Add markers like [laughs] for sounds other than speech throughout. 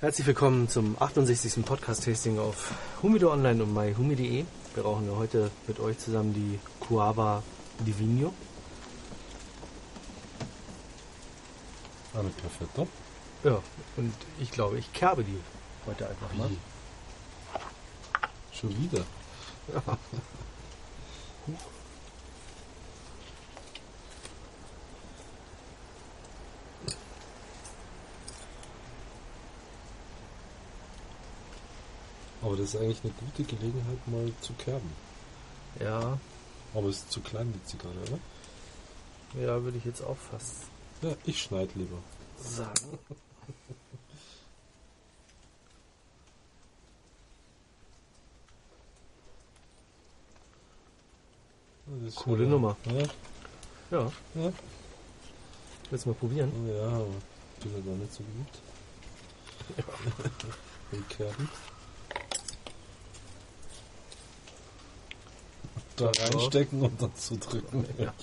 Herzlich willkommen zum 68. Podcast-Tasting auf Humido Online und myhumi.de. Wir rauchen ja heute mit euch zusammen die Cuava Divino. Eine perfetto. Ja, und ich glaube, ich kerbe die heute einfach mal. Schon wieder. [laughs] Aber das ist eigentlich eine gute Gelegenheit, mal zu kerben. Ja, Aber es ist zu klein, die Zigarre, oder? ja, würde ich jetzt auch fast Ja, ich schneide lieber. sagen. Das ist Coole ja- Nummer. Ja, Ja, ja. willst du mal probieren? Ja, aber bin ja gar nicht so geübt. [laughs] Im Kerben. Da Ja. reinstecken und dann zudrücken. Ja.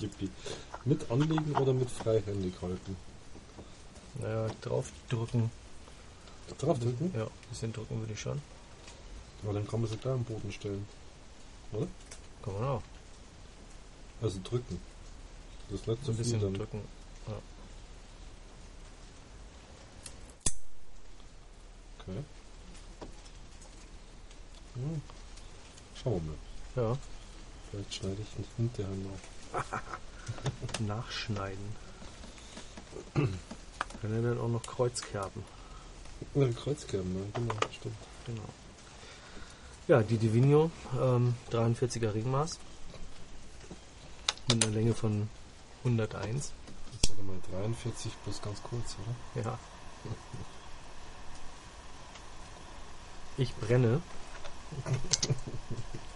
Mit anlegen oder mit freihändig halten? Naja, draufdrücken. Draufdrücken? Ja, ein bisschen drücken würde ich schon. Aber dann kann man sie gleich am Boden stellen. Kann man auch. Also drücken. Das ist nicht So ein bisschen dann. drücken. Okay. Hm. Schauen wir mal. Ja, Vielleicht schneide ich ihn hinterher noch. [laughs] nachschneiden. Kann er dann auch noch Kreuzkerben. Ja, Kreuzkerben, ja, genau, stimmt. Genau. Ja, die Divino, ähm, 43er Ringmaß. Mit einer Länge von 101. Das ist mal 43 plus ganz kurz, oder? Ja. Ich brenne. [laughs]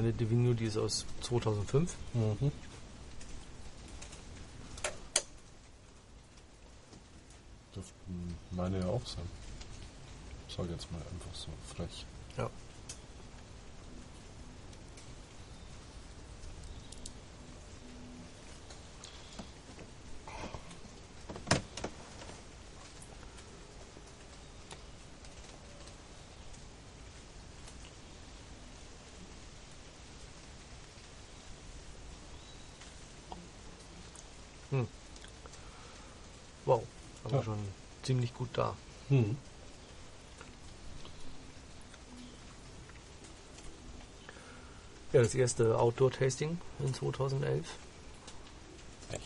Meine Divino, die ist aus 2005. Mhm. Dürften meine ja auch sein. Sag jetzt mal einfach so frech. Ja. Hm. Wow, aber Ja. schon ziemlich gut da. Mhm. Ja, das erste Outdoor-Tasting in 2011. Echt?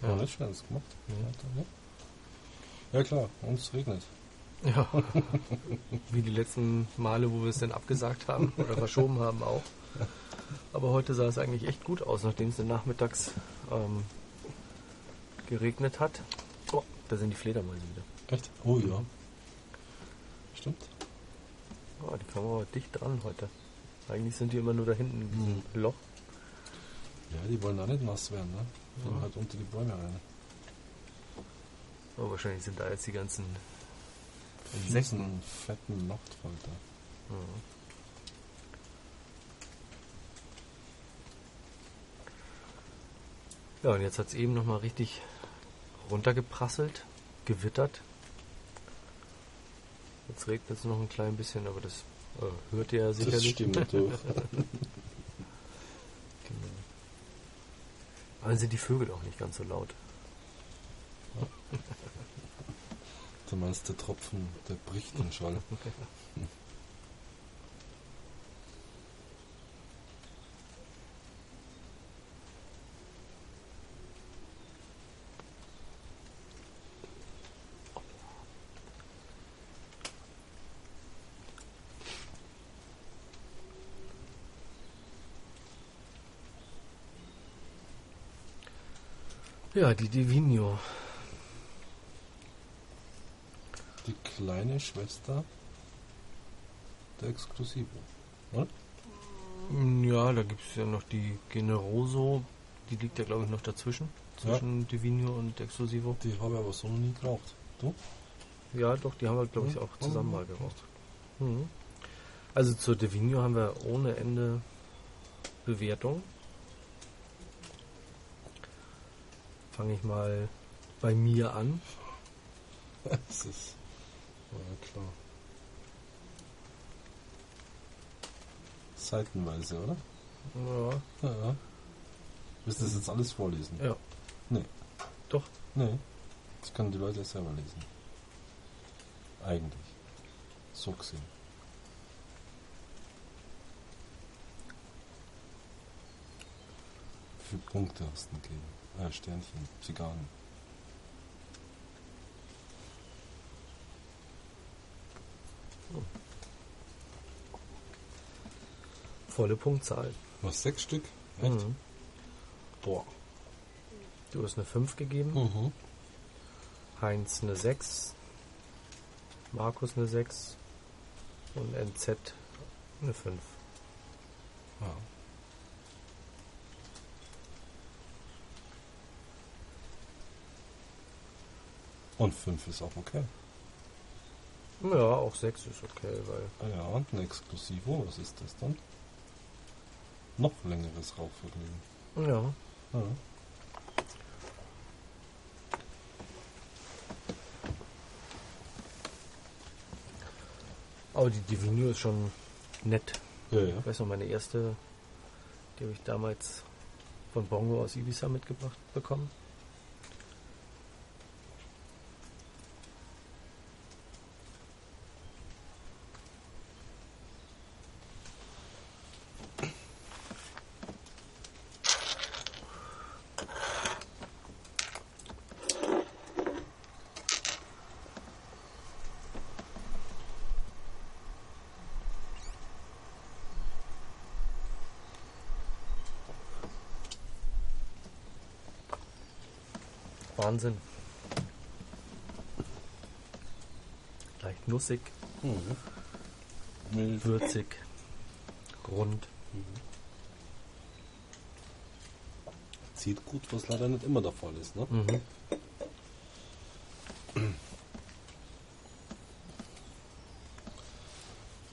Ja. Ja, nicht schlecht gemacht. Ja. klar, uns regnet. Ja, [laughs] wie die letzten Male, wo wir es dann abgesagt haben oder verschoben haben auch. Aber heute sah es eigentlich echt gut aus, nachdem es dann nachmittags ähm, geregnet hat. Oh, da sind die Fledermäuse wieder. Echt? Oh ja. Stimmt. Oh, die kommen aber dicht dran heute. Eigentlich sind die immer nur da hinten in diesem Loch. Ja, die wollen auch nicht nass werden, ne? Die wollen halt unter die Bäume rein. Aber wahrscheinlich sind da jetzt die ganzen Insekten. Fiesen, fetten Nachtfalter. Ja. Ja, und jetzt hat es eben nochmal richtig runtergeprasselt, gewittert. Jetzt regnet es noch ein klein bisschen, aber das äh, hört ihr ja sicherlich. Das stimmt doch. [laughs] Genau. Aber dann sind die Vögel auch nicht ganz so laut. Du meinst, der Tropfen, der bricht den Schall. [laughs] Ja, die Divino. kleine Schwester der Exclusivo. Mm, Ja, da gibt es ja noch die Generoso. Die liegt ja, glaube ich, noch dazwischen. Zwischen Divino und Exclusivo. Die habe ich aber so noch nie geraucht. Du? Ja, doch, die haben wir, glaube ich, Mhm. auch zusammen Mhm. mal geraucht. Mhm. Also zur Divino haben wir ohne Ende Bewertung. Fange ich mal bei mir an. [laughs] Das ist. Ja, klar. Seitenweise, oder? Ja, Ja. Willst du das jetzt alles vorlesen? ja. Nee. Doch. Nee. Das können die Leute ja selber lesen. Eigentlich. So gesehen. Wie viele Punkte hast du denn gegeben? Äh, Sternchen, Zigarren. Volle Punktzahl. Was, sechs Stück? Echt? Mhm. Boah. Du hast eine 5 gegeben, Mhm. Heinz eine 6, Markus eine 6 und NZ eine 5. Ja. Und fünf ist auch okay. Ja, auch 6 ist okay, weil Ah ja, und ein Exklusivo, was ist das dann? Noch längeres Rauchvergnügen. ja, Ja. aber die Divino ist schon nett. Ja, ja. Ich weiß noch, meine erste, die habe ich damals von Bongo aus Ibiza mitgebracht bekommen. Wahnsinn. Leicht nussig, Mhm. Würzig, rund. Zieht gut, was leider nicht immer der Fall ist, ne? Mhm.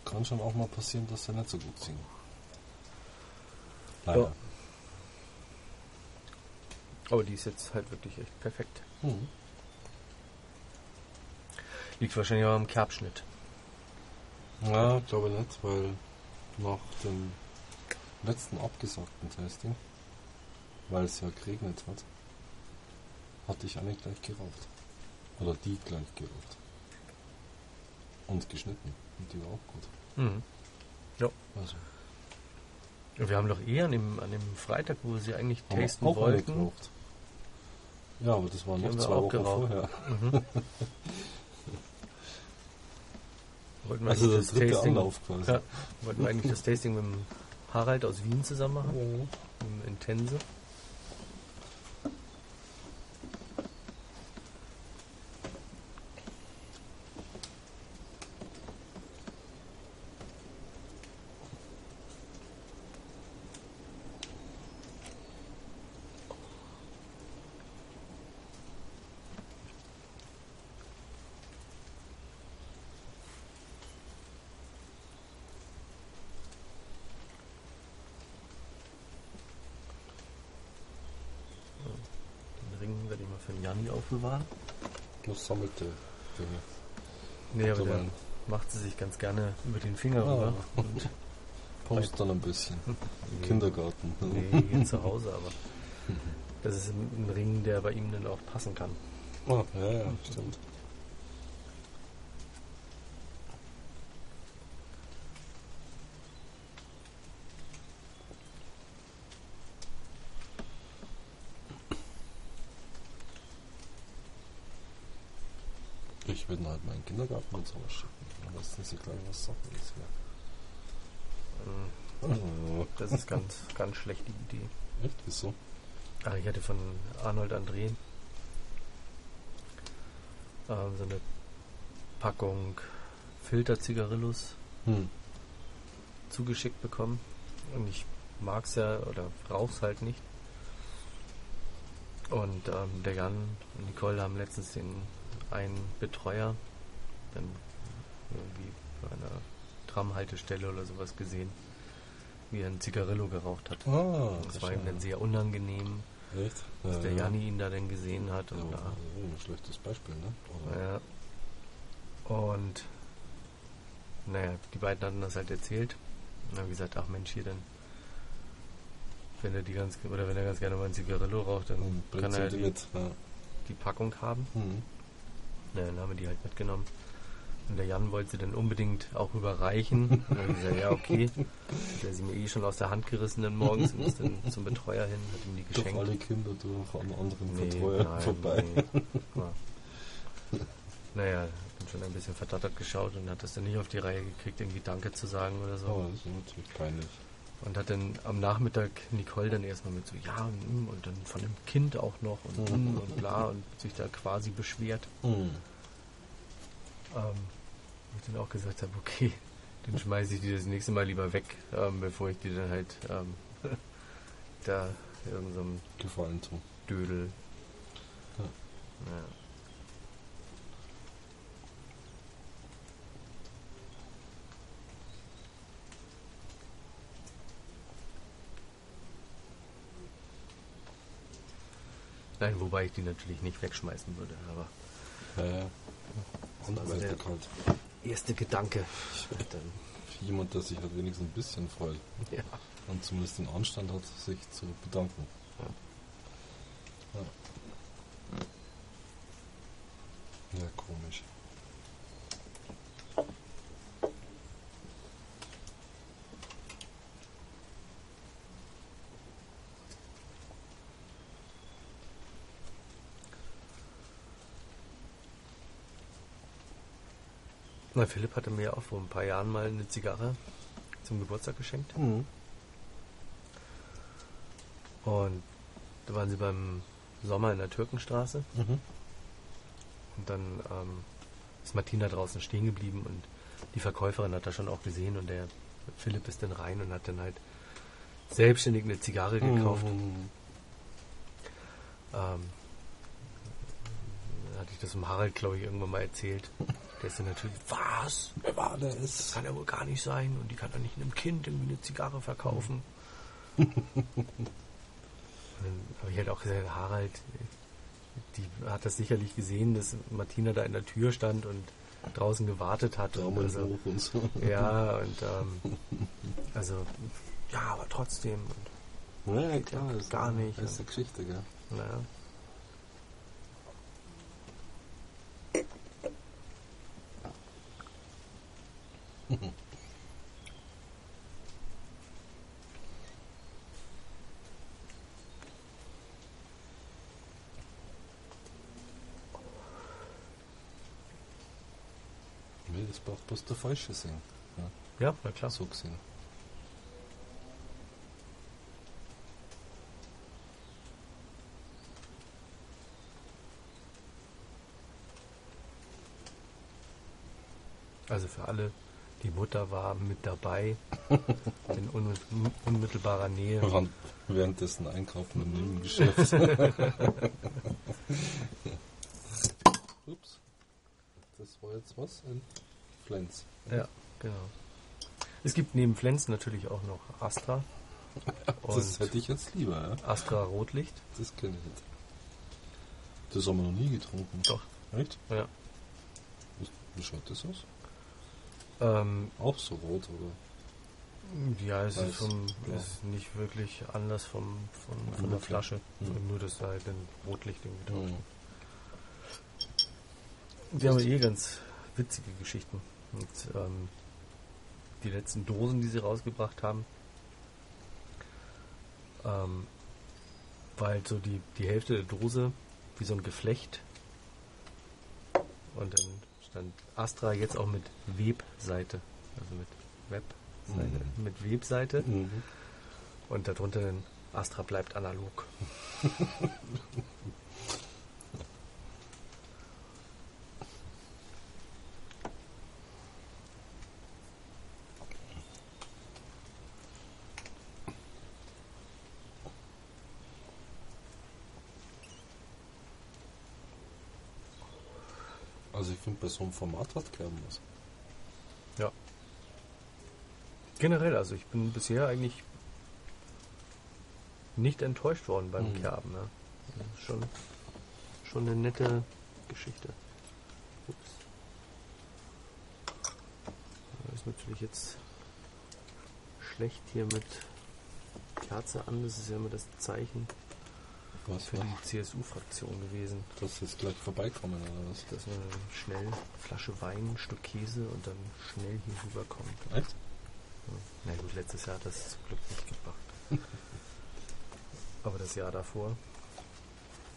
Kann schon auch mal passieren, dass sie nicht so gut ziehen. Leider. Ja. Aber die ist jetzt halt wirklich echt perfekt. Mhm. Liegt wahrscheinlich auch am Kerbschnitt. Ja, glaube nicht, weil nach dem letzten abgesagten Tasting, weil es ja geregnet hat, hatte ich eine gleich geraucht. Oder die gleich geraucht. Und geschnitten. Und die war auch gut. Mhm. Ja. Also, Und Wir haben doch eh an dem, an dem Freitag, wo wir sie eigentlich tasten auch wollten. geraucht. Ja, aber das war noch zwei Wochen geraucht. vorher. Mhm. [laughs] wollten wir Also eigentlich der das dritte Tasting, Anlauf quasi. Ja, wollten wir eigentlich das Tasting mit dem Harald aus Wien zusammen machen, Mhm. im Intense. Den Ring werde ich mal für den Janni aufbewahren. Das sammelte Dinge. Nee, aber So der mein- macht sie sich ganz gerne über den Finger Ah. rüber. [laughs] Und Post dann ein bisschen. [laughs] Im Nee. Kindergarten. Nee, hier zu Hause, aber [laughs] das ist ein, ein Ring, der bei ihm dann auch passen kann. Ah, ja, ja, stimmt. Ich würde ihn halt meinen Kindergarten mit sowas schicken. Dann wissen sie gleich, was Sache ist. Ja. Oh, Das ist ganz, ganz schlechte Idee. echt? Wieso? Ah, ich hatte von Arnold André ähm, so eine Packung Filter-Zigarillos Hm. zugeschickt bekommen. Und ich mag's ja oder rauch's halt nicht. Und ähm, der Jan und Nicole haben letztens den einen Betreuer dann irgendwie bei einer Tramhaltestelle oder sowas gesehen, wie er ein Zigarillo geraucht hat. Ah, das war ihm dann sehr unangenehm, Echt? dass Ja, der ja. Janni ihn da dann gesehen hat. Ja, Und, also ein schlechtes Beispiel, ne? ja, Oder? ja. und naja, die beiden hatten das halt erzählt. Und haben gesagt, ach Mensch, hier dann, wenn er die ganz oder wenn er ganz gerne mal ein Zigarillo raucht, dann kann er die mit. Ja. die Packung haben. Hm. Ja, dann haben wir die halt mitgenommen. Und der Jan wollte sie dann unbedingt auch überreichen. Und dann gesagt, ja, okay. [laughs] Hat er sie mir eh schon aus der Hand gerissen dann morgens und ist dann zum Betreuer hin, hat ihm die geschenkt. alle Kinder durch an anderen Nee, Betreuer nein, vorbei. nee. Ja. Naja, bin schon ein bisschen verdattert geschaut und hat das dann nicht auf die Reihe gekriegt, irgendwie Danke zu sagen oder so. Oh, das ist natürlich peinlich. Und hat dann am Nachmittag Nicole dann erstmal mit so, ja, mm, und dann von dem Kind auch noch und, mm, und bla und sich da quasi beschwert. Hm. Ähm, wo ich dann auch gesagt habe, okay, den schmeiße ich die das nächste Mal lieber weg, ähm, bevor ich die dann halt ähm, [laughs] da irgendeinem Gefallen tun. Dödel. Ja. Ja. Nein, wobei ich die natürlich nicht wegschmeißen würde, aber Ja, ja. Andererseits der- bekannt. erste Gedanke. Jemand, der sich halt wenigstens ein bisschen freut ja. und zumindest den Anstand hat, sich zu bedanken. Ja, ja komisch. Na, Philipp hatte mir auch vor ein paar Jahren mal eine Zigarre zum Geburtstag geschenkt. Mhm. Und da waren sie beim Sommer in der Türkenstraße. Mhm. Und dann ähm, ist Martina draußen stehen geblieben und die Verkäuferin hat das schon auch gesehen und der Philipp ist dann rein und hat dann halt selbstständig eine Zigarre gekauft. Mhm. Ähm, dann hatte ich das dem Harald, glaube ich, irgendwann mal erzählt. [laughs] Der ist dann natürlich, was? Wer war Das ist? kann ja wohl gar nicht sein und die kann doch nicht einem Kind irgendwie eine Zigarre verkaufen. [laughs] Dann habe ich halt auch gesagt, Harald, die hat das sicherlich gesehen, dass Martina da in der Tür stand und draußen gewartet hat. Und also, hoch und so. ja, und ähm, also, ja, aber trotzdem. Und, Ja, klar. ist Gar eine- nicht, Das ist eine Geschichte, gell? naja. Nee, das braucht bloß der Falsche singen. Ja, na klar. So gesehen. Also für alle, die Mutter war mit dabei, [laughs] in un unmittelbarer Nähe. Während- Währenddessen einkaufen im Nebengeschäft. [laughs] [laughs] Ups. Das war jetzt was? Ein Flens. Ja, genau. Es gibt neben Flens natürlich auch noch Astra [laughs] Das hätte ich jetzt lieber, ja. Astra Rotlicht. Das kenne ich nicht. Das haben wir noch nie getrunken. Doch. Echt? Ja. Wie, schaut das aus? Ähm, Auch so rot, oder? ja, es Weiß, ist, vom, blau. ist nicht wirklich anders vom, von, von der. Flasche. Mhm. Nur, dass da halt ein Rotlicht irgendwie drauf Mhm. Die haben eh ganz witzige Geschichten. Und ähm, die letzten Dosen, die sie rausgebracht haben, ähm, war halt so die, die Hälfte der Dose wie so ein Geflecht. Und dann stand Astra jetzt auch mit Webseite. Also mit Webseite. Mhm. Mit Webseite. Mhm. Und darunter dann Astra bleibt analog. [laughs] so einem Format hat Kerben was. Generell, also ich bin bisher eigentlich nicht enttäuscht worden beim Mhm. Kerben. Ja. Das ist schon, schon eine nette Geschichte. Ups. Das ist natürlich jetzt schlecht hier mit Kerze an. Das ist ja immer das Zeichen Was für war? die CSU-Fraktion gewesen. Dass jetzt gleich vorbeikommen oder was? Dass man schnell Flasche Wein, ein Stück Käse und dann schnell hier rüberkommt. Echt? Na gut, letztes Jahr hat das zum Glück nicht gebracht. [laughs] Aber das Jahr davor,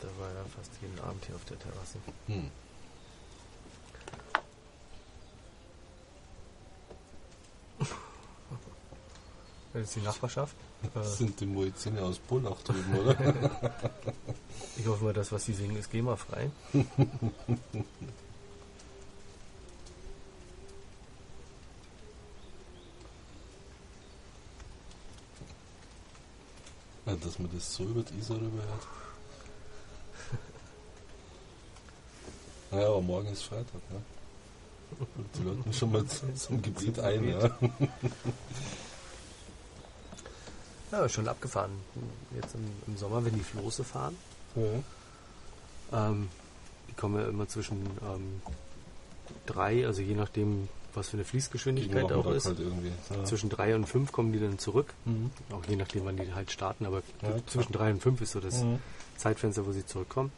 da war er fast jeden Abend hier auf der Terrasse. Hm. Das ist die Nachbarschaft. Das Äh, sind die Muizine aus Bullach drüben, oder? [laughs] ich hoffe mal, das, was sie singen, ist GEMA-frei. [laughs] ja, dass man das so über die Isar rüber hört. [laughs] Naja, aber morgen ist Freitag, ne? Die läuten schon mal zu- zum Gebet ein, ja. Ja, schon abgefahren. Jetzt im, im Sommer, wenn die Floße fahren, ja. ähm, die kommen ja immer zwischen ähm, drei, also je nachdem, was für eine Fließgeschwindigkeit auch ist. halt. Ja. Zwischen drei und fünf kommen die dann zurück. Mhm. Auch je nachdem, wann die halt starten, aber Ja, zwischen drei und fünf ist so das Mhm. Zeitfenster, wo sie zurückkommen.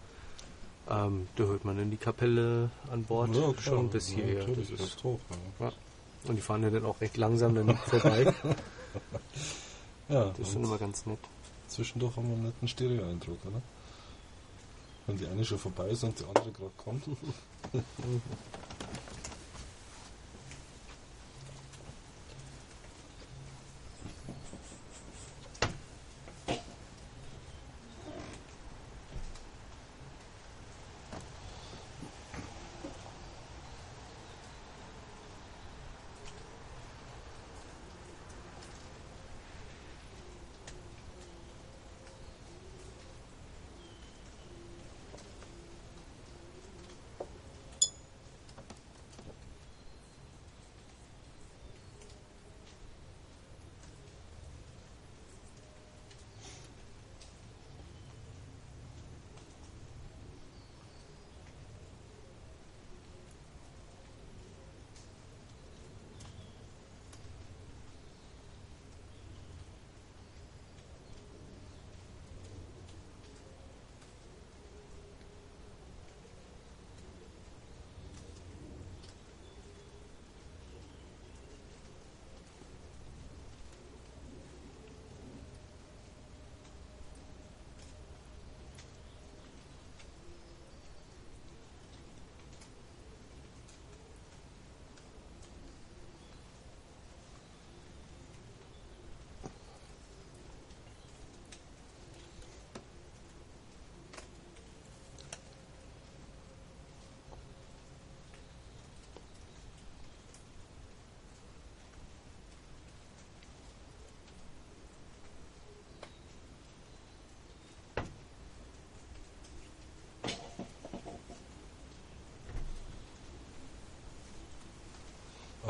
Ähm, da hört man in die Kapelle an Bord Ja, schon bis hierher. das das ist, ist hoch. Ja, und die fahren ja dann auch recht langsam dann [laughs] vorbei. [laughs] ja Das ist und immer ganz nett. zwischendurch haben wir einen netten Stereo-Eindruck, oder? Wenn die eine schon vorbei ist und die andere gerade kommt. [laughs]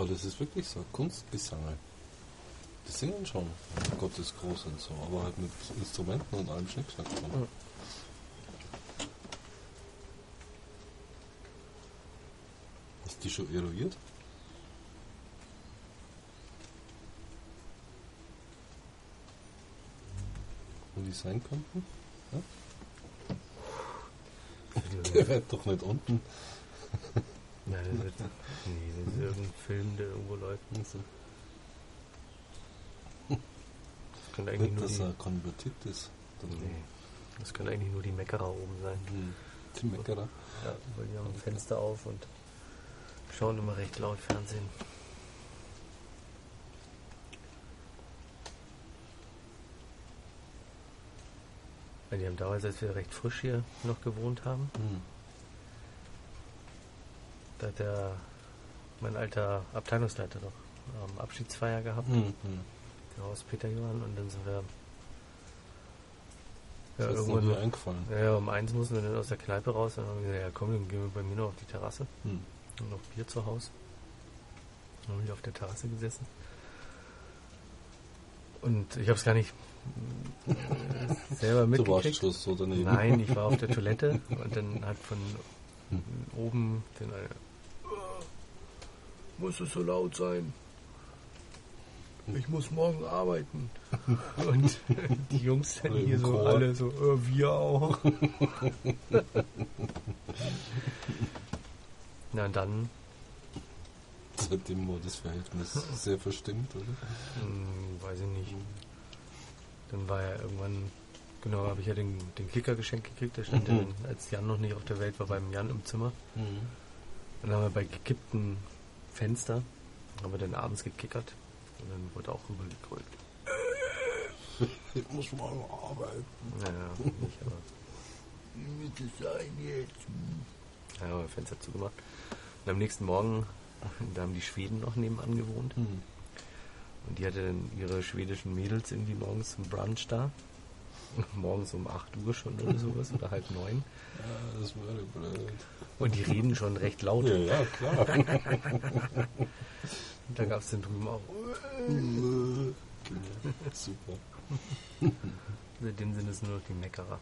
das ist wirklich so, Kunstgesang. Die singen schon, Gott ist groß und so, aber halt mit Instrumenten und allem Schnickschnack. Mhm. Du die schon eruiert? Wo die sein könnten? [laughs] Der wird doch nicht unten. Nein, das wird, nee, das ist irgendein Film, der irgendwo läuft. Das könnte eigentlich nicht, nur dass die, er konvertiert ist. Dann nee, das könnte eigentlich nur die Meckerer oben sein. Hm. Die Meckerer. Ja, weil die haben ein Fenster auf und schauen immer recht laut Fernsehen. Weil die haben damals, als wir recht frisch hier noch gewohnt haben, Hm. Da hat der, mein alter Abteilungsleiter noch ähm, Abschiedsfeier gehabt, Hm. Hm. der Haus Peter Johann, und dann sind wir Ja, noch irgendwann- nie eingefallen. Ja, um eins mussten wir dann aus der Kneipe raus. Und dann haben wir gesagt, ja komm, dann gehen wir bei mir noch auf die Terrasse. Hm. Und noch Bier zu Hause. Dann haben wir auf der Terrasse gesessen. Und ich habe es gar nicht äh, [laughs] selber Du warst mitgekriegt. schon so daneben. Nein, ich war auf der Toilette [laughs] und dann hat von Hm. oben den "Ah, muss es so laut sein? Ich muss morgen arbeiten. [laughs] Und die Jungs dann im hier so Chor. alle so, äh, wir auch. [laughs] Na dann, Seitdem war das Verhältnis [laughs] sehr verstimmt, oder? hm, weiß ich nicht. Dann war ja irgendwann, genau, habe ich ja den, den Kicker geschenkt gekriegt. Der stand ja Mhm. dann, als Jan noch nicht auf der Welt war, beim Jan im Zimmer. Mhm. Dann haben wir bei gekippten Fenster, haben wir dann abends gekickert und dann wurde auch rübergekrölt. Ich muss morgen arbeiten. Naja, nicht, aber Muss es sein jetzt? ja, haben wir Fenster zugemacht. Und am nächsten Morgen, [laughs] da haben die Schweden noch nebenan gewohnt Hm. und die hatte dann ihre schwedischen Mädels irgendwie morgens zum Brunch da. [laughs] Morgens um 8 Uhr schon oder sowas oder halb neun. Ja, das wäre blöd. Und die reden schon recht laut. Ja, ja, klar. [laughs] Und da gab es dann drüben auch. [laughs] Super. Seitdem sind es nur noch die Meckerer.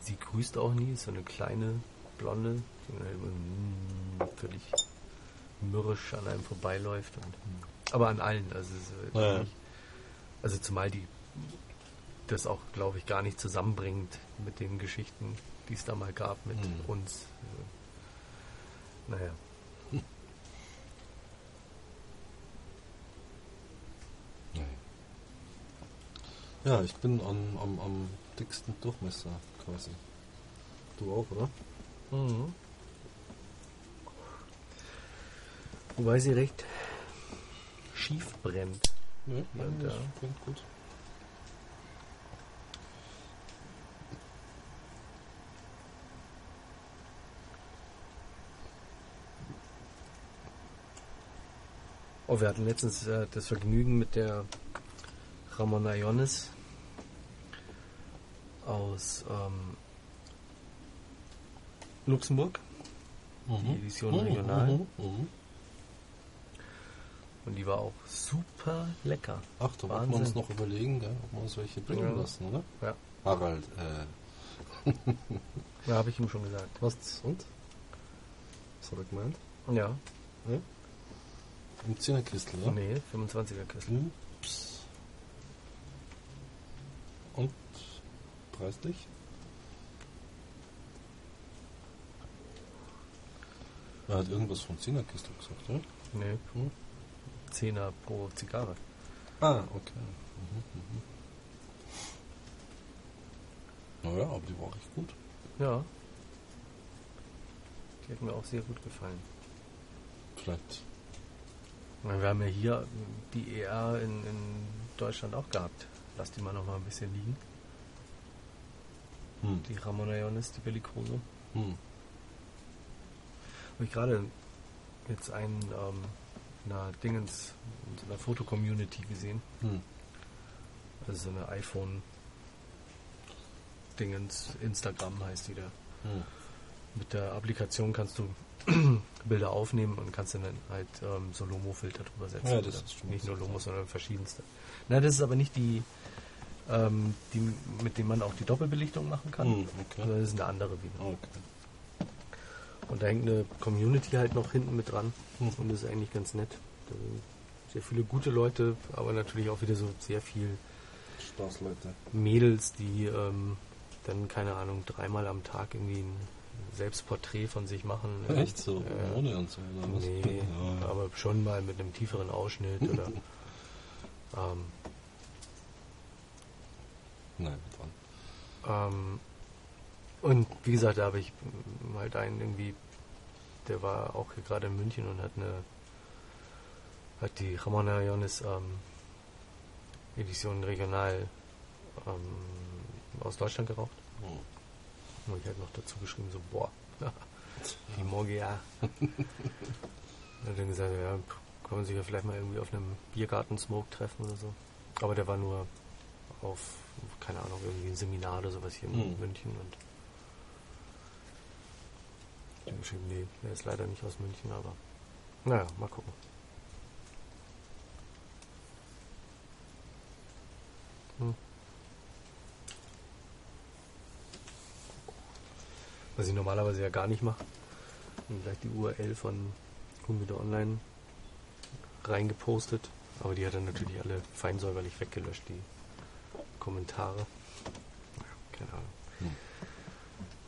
Sie grüßt auch nie, ist so eine kleine Blonde, die völlig mürrisch an einem vorbeiläuft. Und, aber an allen. Also, Ja, also zumal die das auch, glaube ich, gar nicht zusammenbringt mit den Geschichten, die es da mal gab mit Mhm. uns. Also, [laughs] Naja. Ja, ich bin am, am, am dicksten Durchmesser quasi. Du auch, oder? Mhm. Wobei sie recht schief brennt. Ja, Ja, da. klingt gut. Oh, wir hatten letztens äh, das Vergnügen mit der Ramona Ionis aus ähm, Luxemburg. Die Edition regional. Mhm, mhm. Und die war auch super lecker. Ach, da wollten wir uns noch überlegen, gell, ob wir uns welche bringen Ja. lassen, oder? Ja. Harald, äh, Ja, habe ich ihm schon gesagt. was und? Was hat er gemeint? Ja. Im Zehnerkistel, ja? Nee, 25er Kiste. Ups. Und preislich? Er hat irgendwas von Zehnerkistel gesagt, oder? Nee, Hm? 10er pro Zigarre. Ah, okay. Mhm, mhm. Naja, aber die war echt gut. Ja. Die hat mir auch sehr gut gefallen. Vielleicht. Wir haben ja hier die ER in, in Deutschland auch gehabt. Lass die mal noch mal ein bisschen liegen. Hm. Die Ramona Ionis, die Bellicoso. Hm. Habe ich gerade jetzt einen ähm, in einer Dingens, in so einer Foto-Community gesehen. Hm. Also so eine iPhone Dingens, Instagram heißt die da. Hm. Mit der Applikation kannst du [clears throat] Bilder aufnehmen und kannst dann halt ähm, so Lomo-Filter drüber setzen. Ja, das ist nicht nur. Lomo, sondern verschiedenste. Na, das ist aber nicht die, ähm, die, mit dem man auch die Doppelbelichtung machen kann. Hm, okay. Sondern das ist eine andere wieder. Okay. Und da hängt eine Community halt noch hinten mit dran. Hm. Und das ist eigentlich ganz nett. Da sind sehr viele gute Leute, aber natürlich auch wieder so sehr viel Spaß. Mädels, die ähm, dann, keine Ahnung, dreimal am Tag irgendwie ein Selbstporträt von sich machen. Echt so? Ja. Ohne und so, oder was? Nee, Ja. aber schon mal mit einem tieferen Ausschnitt oder. [laughs] ähm, Nein, dran. ähm, und wie gesagt, da habe ich halt einen irgendwie, der war auch hier gerade in München und hat eine, hat die Ramona Ionis ähm, Edition regional ähm, aus Deutschland geraucht. Hm. Und ich halt noch dazu geschrieben, so, boah, [laughs] die Morge, ja. [laughs] Hat dann gesagt, ja, kann man sich ja vielleicht mal irgendwie auf einem Biergarten-Smoke treffen oder so. Aber der war nur auf keine Ahnung, irgendwie ein Seminar oder sowas hier in Hm. München und ich habe geschrieben, nee, er ist leider nicht aus München, aber naja, mal gucken. Hm. Was ich normalerweise ja gar nicht mache. Und gleich die URL von Humido Online reingepostet. Aber die hat er natürlich alle feinsäuberlich weggelöscht, die Kommentare. Keine Ahnung. Hm.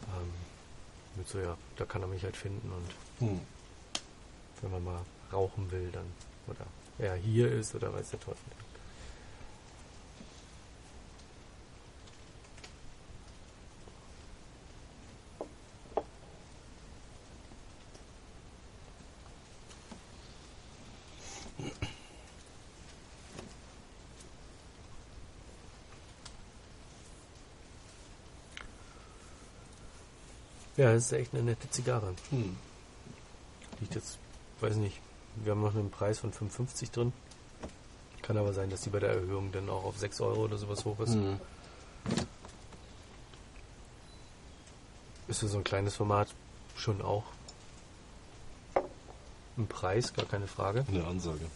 Ähm, mit so, ja, da kann er mich halt finden und Hm. wenn man mal rauchen will, dann, oder er hier ist oder weiß der Teufel. Ja, das ist echt eine nette Zigarre. Hm. Liegt jetzt, weiß nicht, wir haben noch einen Preis von 5,50 drin. Kann aber sein, dass die bei der Erhöhung dann auch auf 6 Euro oder sowas hoch ist. Hm. Ist für so ein kleines Format schon auch ein Preis, gar keine Frage. Eine Ansage.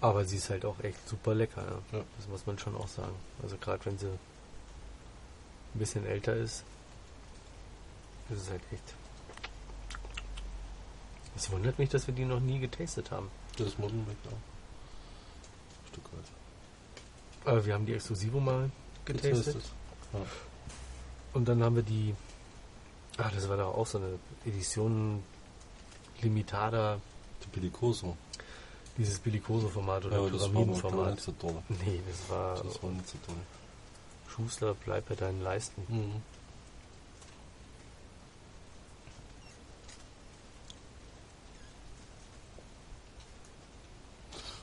Aber sie ist halt auch echt super lecker. Ja. Ja. Das muss man schon auch sagen. Also gerade wenn sie ein bisschen älter ist, ist es halt echt. Es wundert mich, dass wir die noch nie getastet haben. Das Modern weg auch. Ein Stück weit. Aber wir haben die Exklusivo mal getastet. Ja. Und dann haben wir die. Ah, das war doch auch so eine Edition Limitada, Die Bellicoso. dieses Bellicoso-Format oder Ja, das war Pyramidenformat. nicht so toll. Nee, das war Das war nicht so toll. Schuster, bleib bei deinen Leisten. Mhm.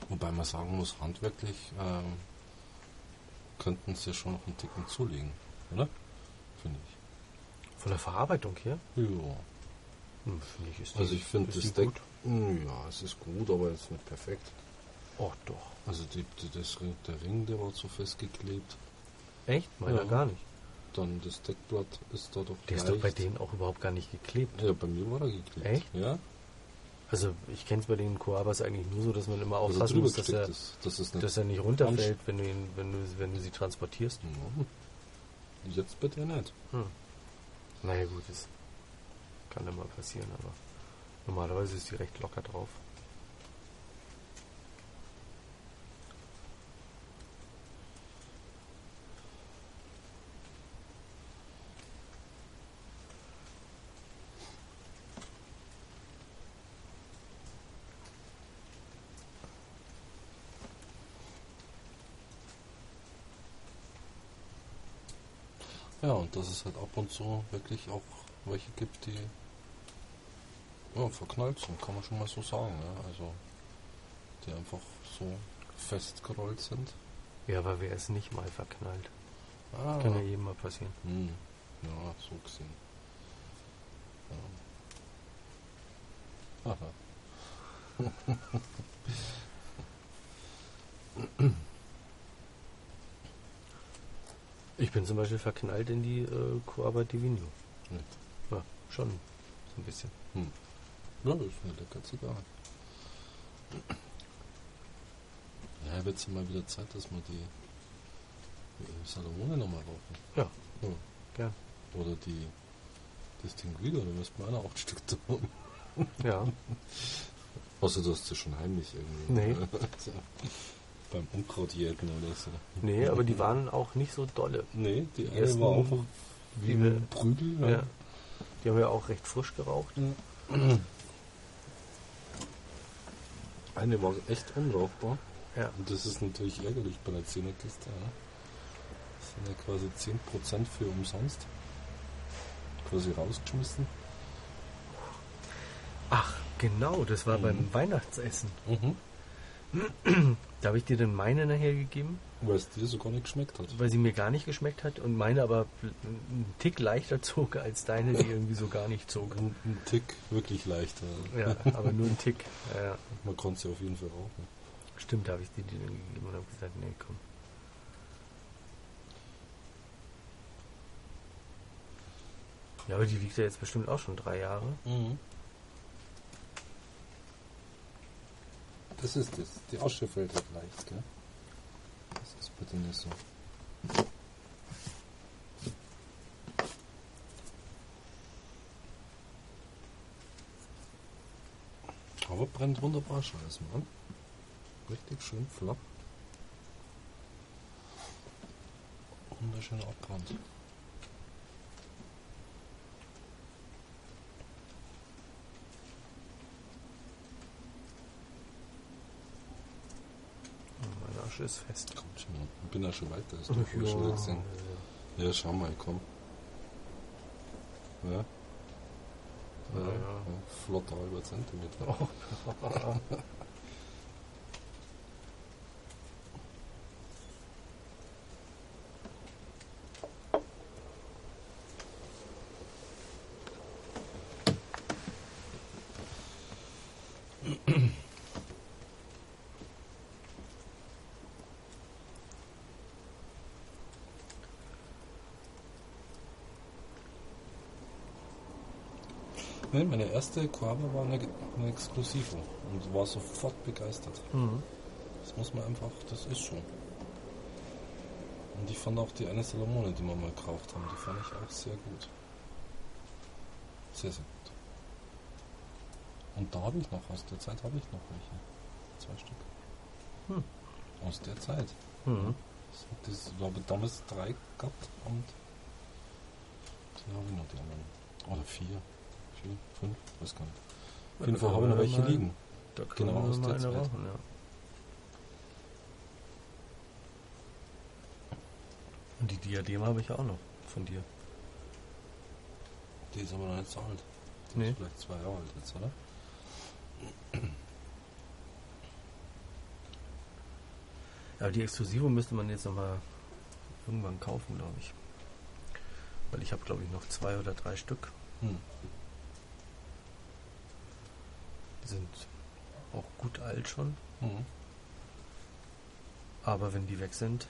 Wobei man sagen muss, handwerklich ähm, könnten sie schon noch einen Ticken zulegen, oder? Finde ich. Von der Verarbeitung her? Ja. Hm, finde ich, ist die, Also ich finde das Deck, gut. Hm, ja, es ist gut, aber es ist nicht perfekt. Oh, doch. Also die, die, das der Ring, der war zu festgeklebt. Echt? Meiner Ja. gar nicht. Dann das Deckblatt ist da doch Der ist doch bei denen auch überhaupt gar nicht geklebt. Ja, bei mir war er geklebt. Echt? Ja. Also ich kenne es bei den Koabas eigentlich nur so, dass man immer Also aufpassen muss, dass er, ist, es nicht dass er nicht runterfällt, wenn du, ihn, wenn, du, wenn du sie transportierst. Ja. Jetzt bitte nicht. Hm. Naja gut, das kann immer passieren, aber normalerweise ist die recht locker drauf. Ja, und dass es halt ab und zu wirklich auch welche gibt, die ja, verknallt sind, kann man schon mal so sagen. Ja? Also, die einfach so festgerollt sind. Ja, aber wer ist nicht mal verknallt? Ah, Kann ja jedem mal passieren. hm. ja so gesehen. Ja. Aha. [laughs] [clears throat] Ich bin zum Beispiel verknallt in die äh, Coaba Divino. Nicht. Ja, schon so ein bisschen. Hm. Ja, das ist eine leckere Zigarre. Ja, wird es mal wieder Zeit, dass wir die, die Salomone nochmal rauchen. Ja, Ja. gern. Oder die Distinguido, da müssten wir auch noch ein [laughs] Stück haben. Ja, Außer du hast sie schon heimlich irgendwie. Nee. [laughs] beim Unkrautjäten oder so. nee, aber die waren auch nicht so dolle. Nee, die eine ersten, war einfach wie die ein Prügel. Ja. Die haben ja auch recht frisch geraucht. Eine war echt unrauchbar. Ja. Und das ist natürlich ärgerlich bei einer 10er Kiste. Ja. Das sind ja quasi 10% für umsonst. Quasi rausgeschmissen. Ach, genau, das war Mhm. beim Weihnachtsessen. Mhm. [clears throat] da habe ich dir dann meine nachher gegeben? Weil es dir so gar nicht geschmeckt hat. Weil sie mir gar nicht geschmeckt hat und meine aber einen Tick leichter [laughs] zog als deine, die irgendwie so gar nicht zog. Ein, ein Tick wirklich leichter. ja, aber nur ein Tick. Ja. Man konnte sie auf jeden Fall rauchen. Stimmt, da habe ich dir die dann gegeben und habe gesagt, nee, komm. Ja, aber die liegt ja jetzt bestimmt auch schon drei Jahre. Mhm. Das ist das. Die Asche fällt halt leicht, gell? Das ist bitte nicht so. Aber brennt wunderbar scheiße, Mann. Richtig schön flach. Wunderschöner Abbrand. Meine Asche ist fest. Kommt schon. Ich bin ja schon weiter. Ist doch voll schnell ja. gesehen. Ja, schau mal, komm. Ja. Ja, Ja, ja. ja. Flotter halber Zentimeter. Oh. [laughs] [laughs] Nee, meine erste Quabe war eine, eine Exklusive und war sofort begeistert. Mhm. Das muss man einfach, das ist schon. Und ich fand auch die eine Salomone, die wir mal gekauft haben, die fand ich auch sehr gut. Sehr, sehr gut. Und da habe ich noch, aus der Zeit habe ich noch welche. Zwei Stück. Hm. Aus der Zeit. Mhm. Das, ich habe damals drei gehabt und die habe ich noch die anderen. Oder vier. Vier, fünf, weiß gar nicht. Auf jeden Fall habe ich noch welche liegen. Da können Genau, wir aus mal der Zeit. rauchen, ja. Und die Diadema habe ich auch noch von dir. Die ist aber noch nicht so alt. Die Nee. ist vielleicht zwei Jahre alt jetzt, oder? Aber die Exklusive müsste man jetzt nochmal irgendwann kaufen, glaube ich. Weil ich habe, glaube ich, noch zwei oder drei Stück. Hm. Die sind auch gut alt schon. Mhm. Aber wenn die weg sind,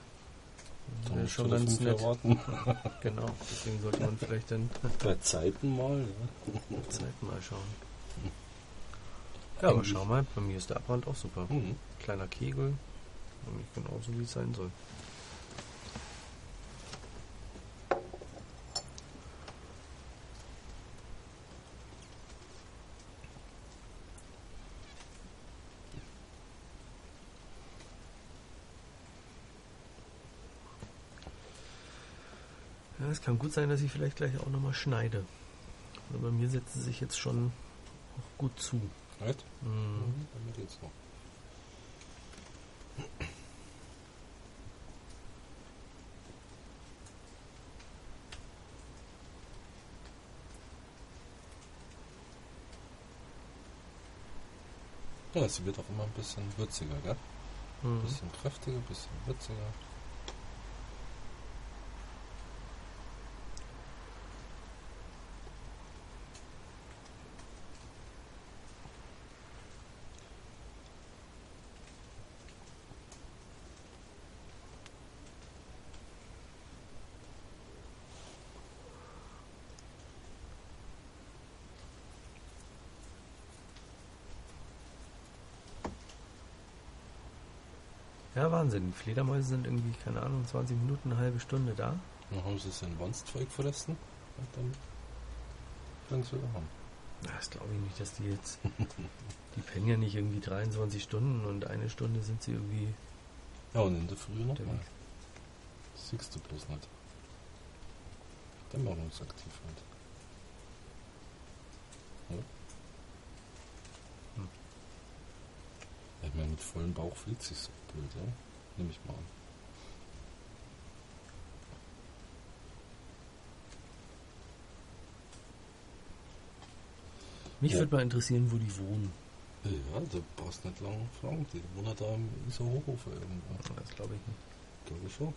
Dann musst schon ganz nett. [laughs] Genau, deswegen sollte man vielleicht dann [laughs] Bei Zeiten mal, ja. Zeit mal schauen. Ja, aber schau mal, bei mir ist der Abbrand auch super. Mhm. Kleiner Kegel, nämlich genauso wie es sein soll. Es kann gut sein, dass ich vielleicht gleich auch nochmal schneide. Aber bei mir setzt sie sich jetzt schon auch gut zu. Right? Mhm. Mhm. Bei mir geht's noch. Ja, sie wird auch immer ein bisschen würziger, gell? Ein Mhm. bisschen kräftiger, ein bisschen würziger. Ja, Wahnsinn. Die Fledermäuse sind irgendwie, keine Ahnung, 20 Minuten, eine halbe Stunde da. Dann haben sie es in Wandszeug fressen und dann können sie wieder haben. Das glaube ich nicht, dass die jetzt. [laughs] Die pennen ja nicht irgendwie 23 Stunden und eine Stunde sind sie irgendwie. Ja, und in der Früh nochmal. unterwegs. Das siehst du bloß nicht. Dann machen wir uns aktiv halt. Ja. Ich meine, mit vollem Bauch fühlt sich so blöd, ja? Nehme ich mal an. Mich Ja. würde mal interessieren, wo die wohnen. Ja, du brauchst nicht lang fragen. Die wohnen da im Hochhofer irgendwo. Das glaube ich nicht. Glaube ich schon.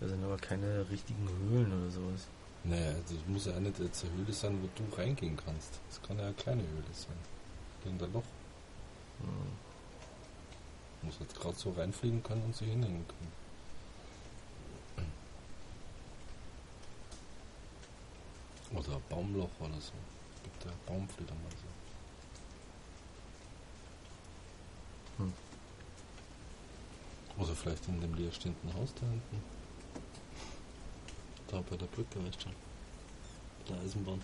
Da sind aber keine richtigen Höhlen oder sowas. Naja, das muss ja nicht jetzt eine Höhle sein, wo du reingehen kannst. Das kann ja eine kleine Höhle sein. Irgendein Loch. Hm. Muss jetzt gerade so reinfliegen können und sie hinhängen können. Oder ein Baumloch oder so. Gibt ja Baumfledermäuse. Hm. Oder vielleicht in dem leerstehenden Haus da hinten. Da bei der Brücke, weißt du schon. Der Eisenbahn.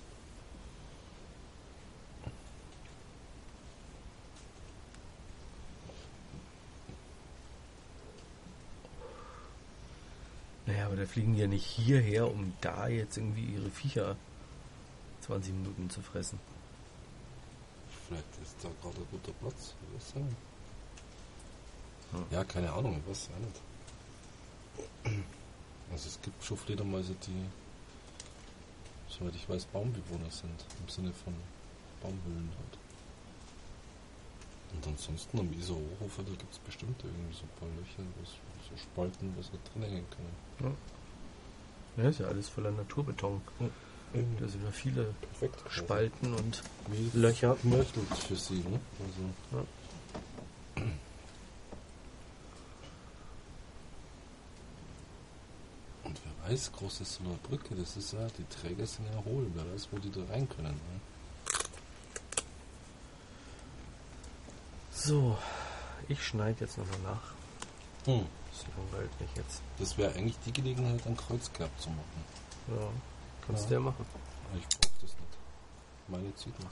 Da fliegen ja nicht hierher, um da jetzt irgendwie ihre Viecher 20 Minuten zu fressen. Vielleicht ist da gerade ein guter Platz. weiß sein. Hm. Ja, keine Ahnung, ich weiß auch nicht. Also es gibt schon Fledermäuse, die, soweit ich weiß, Baumbewohner sind. Im Sinne von Baumhöhlen halt. Und ansonsten am Isar-Hochhofer, da gibt es bestimmt irgendwie so ein paar Löcher, so Spalten, wo sie drin hängen können. Ja, ist ja alles voller Naturbeton. Da sind ja viele Perfekt. Spalten und Wie Löcher. Möchtelt für sie, ne? Also, Und wer weiß, große so eine Brücke, das ist ja, die Träger sind ja hohl, wer weiß, wo die da rein können. Ne? So, ich schneide jetzt nochmal nach. Hm. Das langweilt mich jetzt. Das wäre eigentlich die Gelegenheit, ein Kreuzkerb zu machen. Ja, kannst Ja. du ja machen. Aber ich brauche das nicht. Meine zieht noch.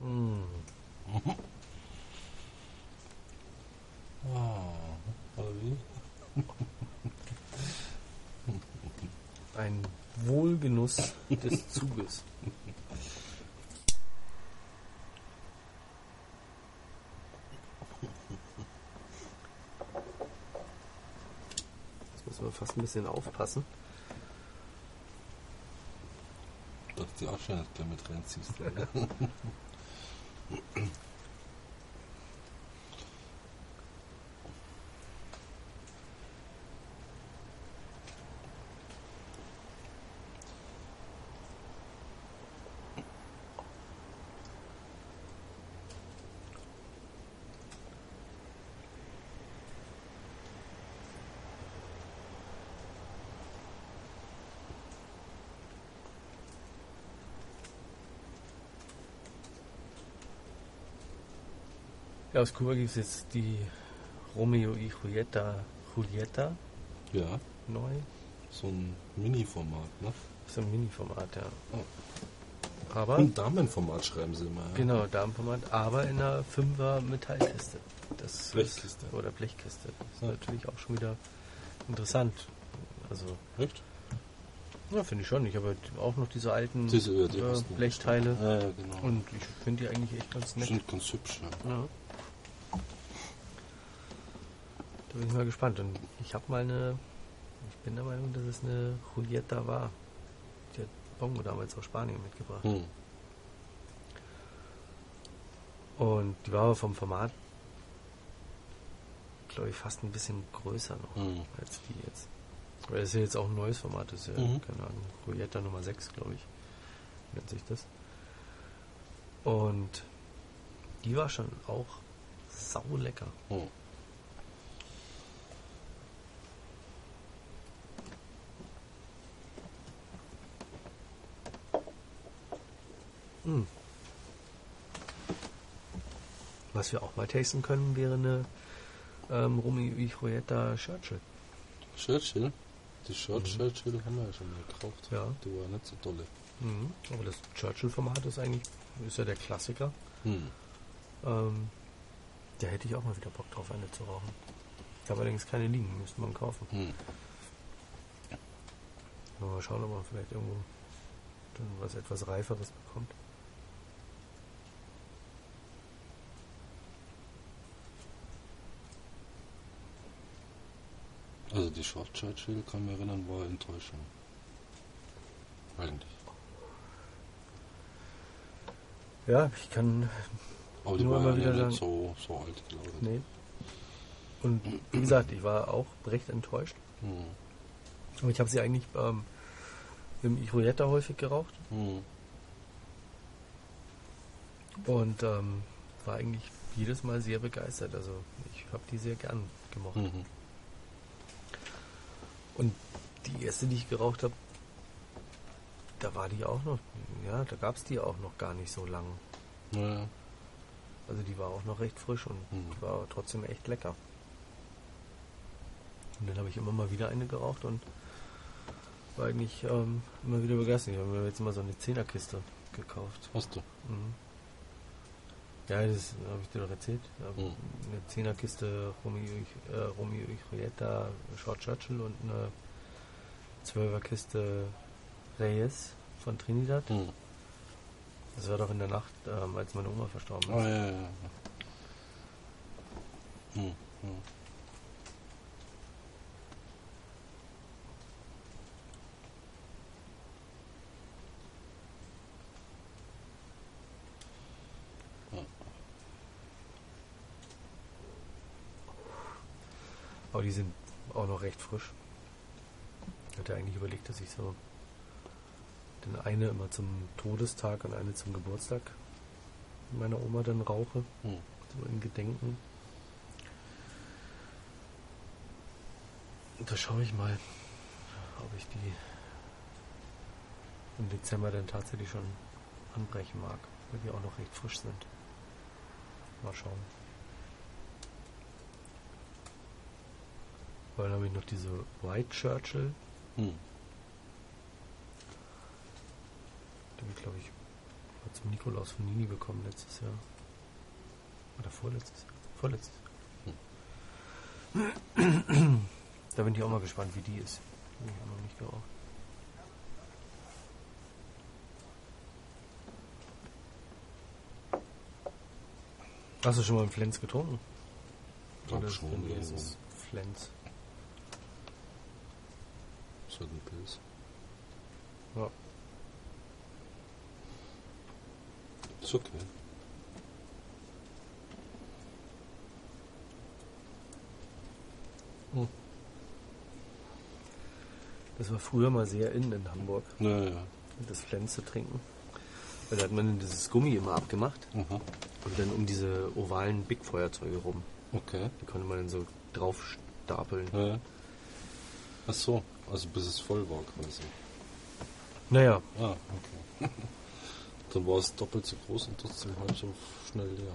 Hm. Ah, oder wie? Ein Wohlgenuss [laughs] des Zuges. Jetzt müssen wir fast ein bisschen aufpassen. Dass die auch schon nicht gleich mit reinziehst. [laughs] Ja, aus Kuba gibt es jetzt die Romeo y Julieta, Julieta ja, neu. so ein Mini-Format, ne? So ein Mini-Format, ja. Oh. Aber, Ein Damenformat schreiben sie immer. Ja. genau, Darmformat, aber in einer 5er Metallkiste. Das Blechkiste. Ist, oder Blechkiste. Das ist Ja. natürlich auch schon wieder interessant. Also, Echt? ja, finde ich schon. Ich habe halt auch noch diese alten Diese, die äh. Blechteile. Ja, ja, genau. Und ich finde die eigentlich echt ganz nett. sind ganz hübsch, ja. Ja. Da bin ich mal gespannt. Und ich habe mal eine, ich bin der Meinung, dass es eine Julieta war. Die hat Bongo damals aus Spanien mitgebracht. Hm. Und die war aber vom Format, glaube ich, fast ein bisschen größer noch Hm. als die jetzt. Weil das ist ja jetzt auch ein neues Format, das ist ja, Mhm. keine Ahnung, Julieta Nummer 6, glaube ich, nennt sich das. Und die war schon auch sau lecker. Hm. Hm. Was wir auch mal tasten können, wäre eine ähm, Romeo y Julieta Churchill. Churchill. Die Mhm. Churchill haben wir ja schon mal gekauft. Ja. Die war nicht so tolle. Mhm. Aber das Churchill-Format ist eigentlich, ist ja der Klassiker. Hm. Ähm, da hätte ich auch mal wieder Bock drauf, eine zu rauchen. Ich habe allerdings keine liegen, müsste man kaufen. Hm. Mal schauen, ob man vielleicht irgendwo dann was etwas Reiferes bekommt. Also die Short Churchill, kann mich erinnern, war Enttäuschung. Eigentlich. Ja, ich kann. Aber die Nur war ja wieder nicht so, so alt, glaube ich. Nee. Und wie gesagt, ich war auch recht enttäuscht. Hm. Aber ich habe sie eigentlich ähm, im Irueta häufig geraucht Hm. und ähm, war eigentlich jedes Mal sehr begeistert. Also ich habe die sehr gern gemocht. Mhm. Und die erste, die ich geraucht habe, da war die auch noch, ja, da gab es die auch noch gar nicht so lang. Ja. Also die war auch noch recht frisch und Mhm. war trotzdem echt lecker. Und dann habe ich immer mal wieder eine geraucht und war eigentlich ähm, immer wieder begeistert. Ich habe mir jetzt mal so eine Zehnerkiste gekauft. Hast du? Mhm. Ja, das habe ich dir doch erzählt. Mhm. Eine Zehnerkiste Romeo, äh, Romeo y Julieta Short Churchill und eine Zwölferkiste Reyes von Trinidad. Hm. Das war doch in der Nacht, ähm, als meine Oma verstorben Oh ist. ja, ja, ja. Hm. Hm. Aber die sind auch noch recht frisch. Ich hatte eigentlich überlegt, dass ich so den eine immer zum Todestag und eine zum Geburtstag meiner Oma dann rauche, Hm. so in Gedenken. Da schaue ich mal, ob ich die im Dezember dann tatsächlich schon anbrechen mag, weil die auch noch recht frisch sind. Mal schauen. Weil dann habe ich noch diese White Churchill, Hm. die habe ich glaube ich zum Nikolaus von Nini bekommen letztes Jahr. Oder vorletztes Jahr? Vorletztes Jahr. da bin ich auch mal gespannt, wie die ist. Die habe ich auch noch nicht geraucht. Hast du schon mal einen Flens getrunken? Glaub Oder schon? Flens. So ein Pilz. Ja. Ist okay. Das war früher mal sehr in in Hamburg, Naja. das Flens zu trinken. Weil da hat man dieses Gummi immer abgemacht Aha. und dann um diese ovalen Big-Feuerzeuge rum. Okay. Die konnte man dann so drauf stapeln. Ja. Ach so, also bis es voll war quasi. Naja, Ah, okay. [laughs] Dann war es doppelt so groß und trotzdem halb so schnell leer.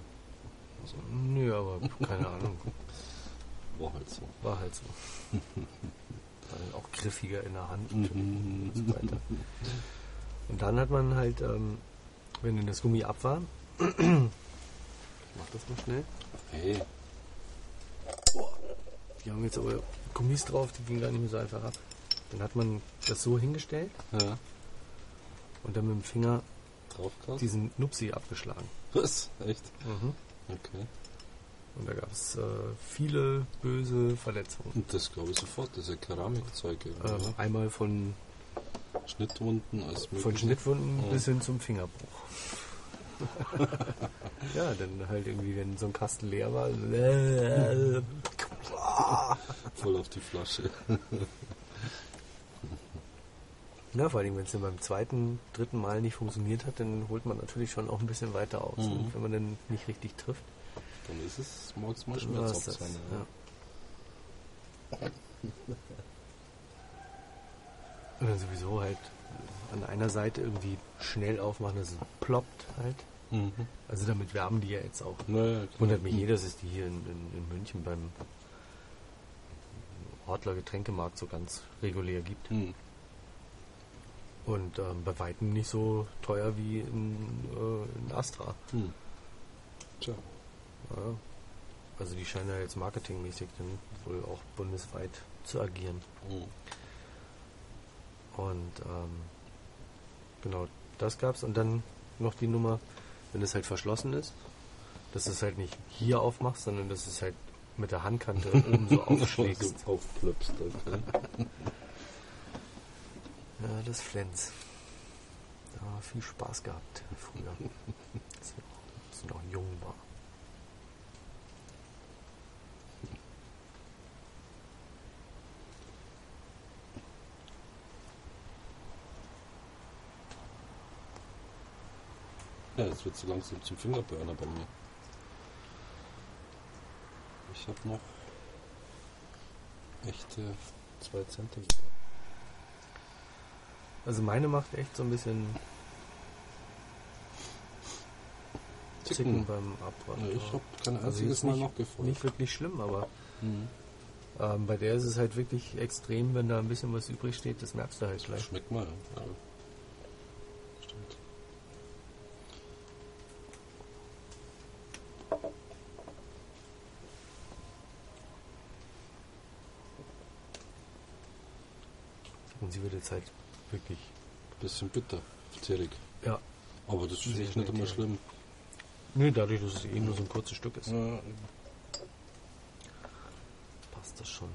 Also nö, aber keine Ahnung. war halt so. War halt so. [laughs] War dann auch griffiger in der Hand Mhm. und so weiter. Und dann hat man halt, ähm, wenn dann das Gummi ab war, ich mach das mal schnell. Hey, Die haben jetzt aber Gummis drauf, die gehen gar nicht mehr so einfach ab. Dann hat man das so hingestellt ja, und dann mit dem Finger drauf krass. diesen Nupsi abgeschlagen. Was? Echt? Okay. Und da gab es äh, viele böse Verletzungen. Und das glaube ich sofort, das ist ja Keramikzeug. ne? einmal von, Schnittwunden als von mögliche. Schnittwunden Ja. bis hin zum Fingerbruch. [laughs] ja, dann halt irgendwie, wenn so ein Kasten leer war. [laughs] Voll auf die Flasche. [laughs] Ja, vor allem, wenn es dann beim zweiten, dritten Mal nicht funktioniert hat, dann holt man natürlich schon auch ein bisschen weiter aus. Mhm. Und wenn man dann nicht richtig trifft, Dann ist es morgens mal sein. Ja. Und dann sowieso halt an einer Seite irgendwie schnell aufmachen, dass es ploppt halt. Mhm. Also damit werben die ja jetzt auch. Naja. Wundert mich eh, dass es die hier in, in, in München beim Hortler Getränkemarkt so ganz regulär gibt. Mhm. Und ähm, bei weitem nicht so teuer wie in, äh, in Astra. Mhm. Tja. Ja. Also die scheinen ja jetzt marketingmäßig dann wohl auch bundesweit zu agieren. Mhm. Und ähm, genau, das gab's. Und dann noch die Nummer, wenn es halt verschlossen ist, dass du es halt nicht hier aufmachst, sondern dass es halt mit der Handkante [laughs] oben so aufschlägst. So aufplöpst. Okay. Ja, das Flens. Da ja, viel Spaß gehabt früher. [laughs] als ich noch jung war. Ja, jetzt wird es so langsam zum Fingerburner bei mir. Ich habe noch echte 2 Zentimeter. Also meine macht echt so ein bisschen Zicken beim Abbrand. Ja, ich habe kein Also einziges jetzt Mal nicht- noch gefolgt. Nicht wirklich schlimm, aber Mhm. ähm, bei der ist es halt wirklich extrem, wenn da ein bisschen was übrig steht, das merkst du halt gleich. Schmeckt mal. Ja. Stimmt. Und sie wird jetzt halt wirklich. Bisschen bitter, zählig. Ja. Aber das Sehr nicht immer schlimm. Nö, dadurch, dass es eh nur so ein kurzes Stück ist, Ja, passt das schon.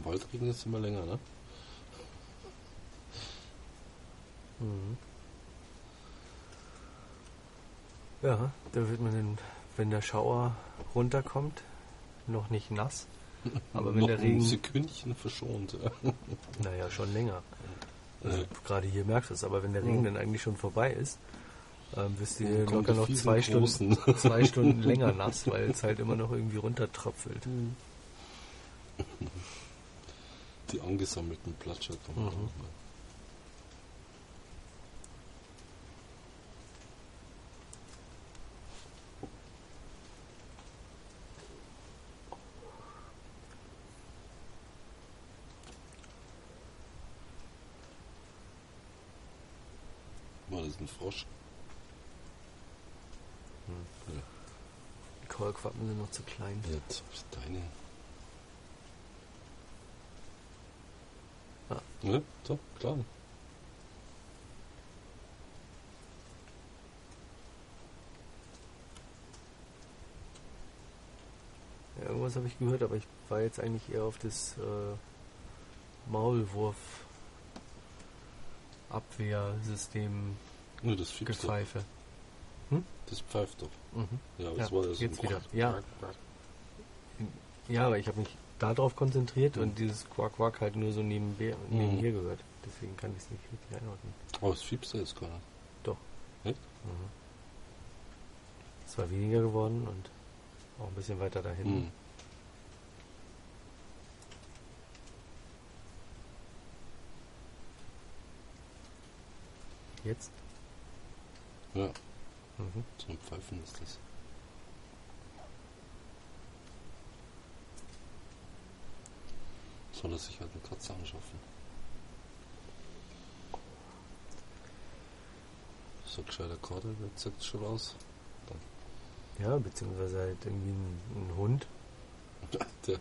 Im Wald regnet es immer länger, ne? Mhm. Ja, da wird man dann, wenn der Schauer runterkommt, noch nicht nass. [laughs] Aber wenn Noch der Regen, Sekündchen verschont. Ja. [laughs] naja, schon länger. Also Ja. gerade hier merkst du es, aber wenn der Regen Mhm. dann eigentlich schon vorbei ist, ähm, wirst du kommen locker noch [laughs] zwei Stunden, zwei Stunden länger nass, weil es halt immer noch irgendwie runtertröpfelt. Die angesammelten Platscher kommen Mhm. War das ein Frosch? Hm. Ja. Die Kaulquappen sind noch zu klein. Jetzt hab Ja, so, klar. Ja, irgendwas habe ich gehört, aber ich war jetzt eigentlich eher auf das äh, Maulwurf Abwehrsystem Nur das Fiebst doch. Gepfeife. Das pfeift doch. Mhm. Ja, Ja, das war ja so jetzt wieder. Ja. Ja, aber ich habe mich darauf konzentriert Mhm. und dieses Quack Quack halt nur so nebenher, Mhm. nebenher gehört. Deswegen kann ich es nicht richtig einordnen. Aber das Fiebst jetzt gar nicht. Doch. Echt? Mhm. Es war weniger geworden und auch ein bisschen weiter da hinten. Mhm. Jetzt? Ja, Mhm. ein Pfeifen ist das. Soll er sich halt eine Katze anschaffen. So gescheiter Kater, der zeigt schon aus. Ja, beziehungsweise halt irgendwie ein, ein Hund, [laughs] Der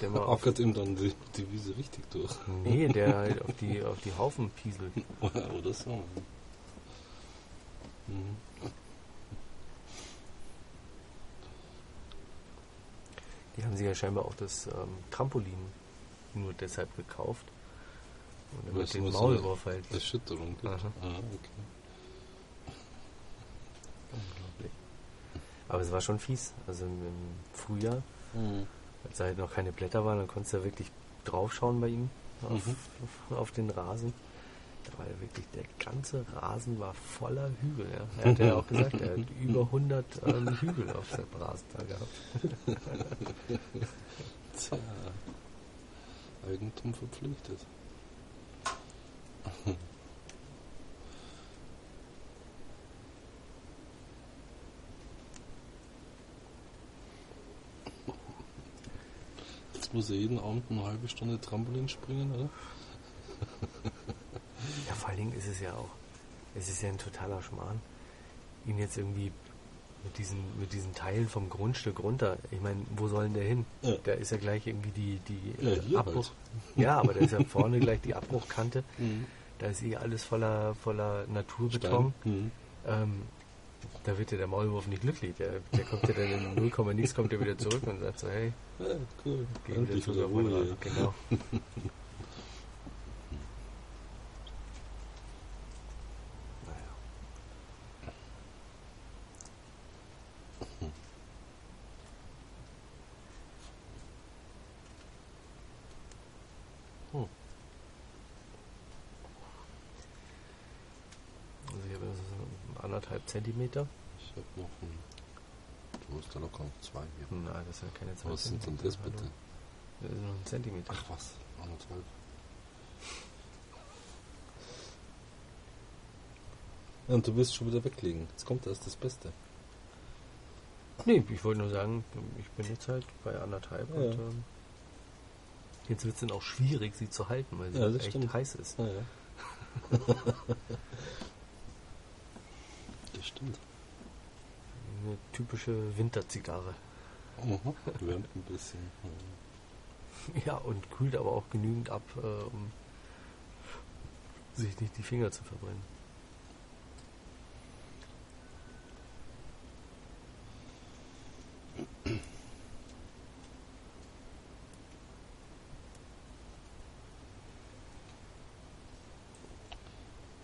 der mal ackert ihm dann die, die Wiese richtig durch. nee, [laughs] der halt auf die, auf die Haufen pieselt. Oder so. Mhm. Die haben sich ja scheinbar auch das ähm, Trampolin nur deshalb gekauft. Und damit den Maulwurf halt. Erschütterung gibt. Aha. Ah, okay. Unglaublich. Aber es war schon fies. Also im, Frühjahr, Mhm. als da halt noch keine Blätter waren, dann konntest du ja wirklich draufschauen bei ihm auf, Mhm. auf den Rasen. Da war ja wirklich, der ganze Rasen war voller Hügel. Ja. Er hat ja auch gesagt, er hat [laughs] über 100 ähm, Hügel auf seinem Rasen da gehabt. [laughs] Tja. Eigentum verpflichtet. Jetzt muss er jeden Abend eine halbe Stunde Trampolin springen, oder? Ja, vor allen Dingen ist es ja auch, es ist ja ein totaler Schmarrn, ihn jetzt irgendwie mit diesen, mit diesen Teilen vom Grundstück runter. Ich meine, wo soll denn der hin? Ja. Da ist ja gleich irgendwie die, die Ja, äh, Abbruch. halt. Ja, aber da ist ja [laughs] vorne gleich die Abbruchkante. Mhm. Da ist eh alles voller, voller Naturbeton. Mhm. Ähm, da wird ja der Maulwurf nicht glücklich. Der, der kommt ja dann in [laughs] 0, nix kommt er wieder zurück und sagt so, hey, Ja, cool. geh wieder auf mein Ruhe. Genau. [laughs] Naja. Hm. Also ich habe so anderthalb Zentimeter. Ich habe noch ein. Du hast da locker noch zwei hier. Nein, das sind keine zwei Was sind denn Zentimeter. das bitte? Hallo. Das ist noch ein Zentimeter. Ach was, anderthalb. Ja, und du willst schon wieder weglegen. Jetzt kommt erst das Beste. Nee, ich wollte nur sagen, ich bin jetzt halt bei anderthalb Ja. und ähm, jetzt wird es dann auch schwierig, sie zu halten, weil sie Ja, das echt stimmt. heiß ist. Naja. [laughs] das stimmt. Eine typische Winterzigarre. Mhm. [laughs] Wärmt ein bisschen. Ja, und kühlt aber auch genügend ab, äh, um sich nicht die Finger zu verbrennen.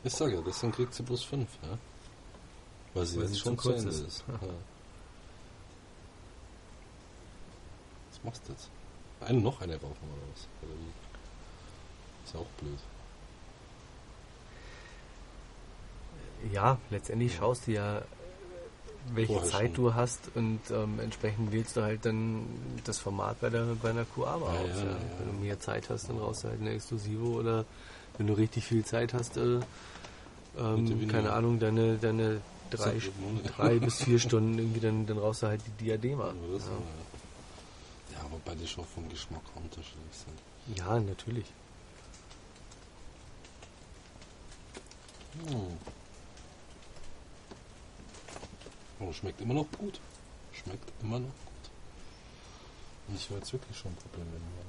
Ich sag ja, deswegen kriegt sie bloß fünf, ja? Weil sie jetzt schon zu Ende ist. ist. [laughs] Ja. Was machst du jetzt? Eine, noch eine rauchen oder was? Oder wie? Ist ja auch blöd. Ja, letztendlich schaust du ja, welche Vorher Zeit schon. du hast und ähm, entsprechend wählst du halt dann das Format bei, der, bei einer QA Ja, aus. ja, Ja, ja. Wenn du mehr Zeit hast, dann du halt eine Exklusive oder wenn du richtig viel Zeit hast, äh, ähm, keine Ahnung, deine, deine drei, drei [laughs] bis vier Stunden irgendwie, dann, dann rauchst du halt die Diadema. Ja. ja. wobei die schon vom Geschmack unterschiedlich sind. ja, natürlich. Hm. Aber schmeckt immer noch gut. Schmeckt immer noch gut. Ich war jetzt wirklich schon Probleme mit dem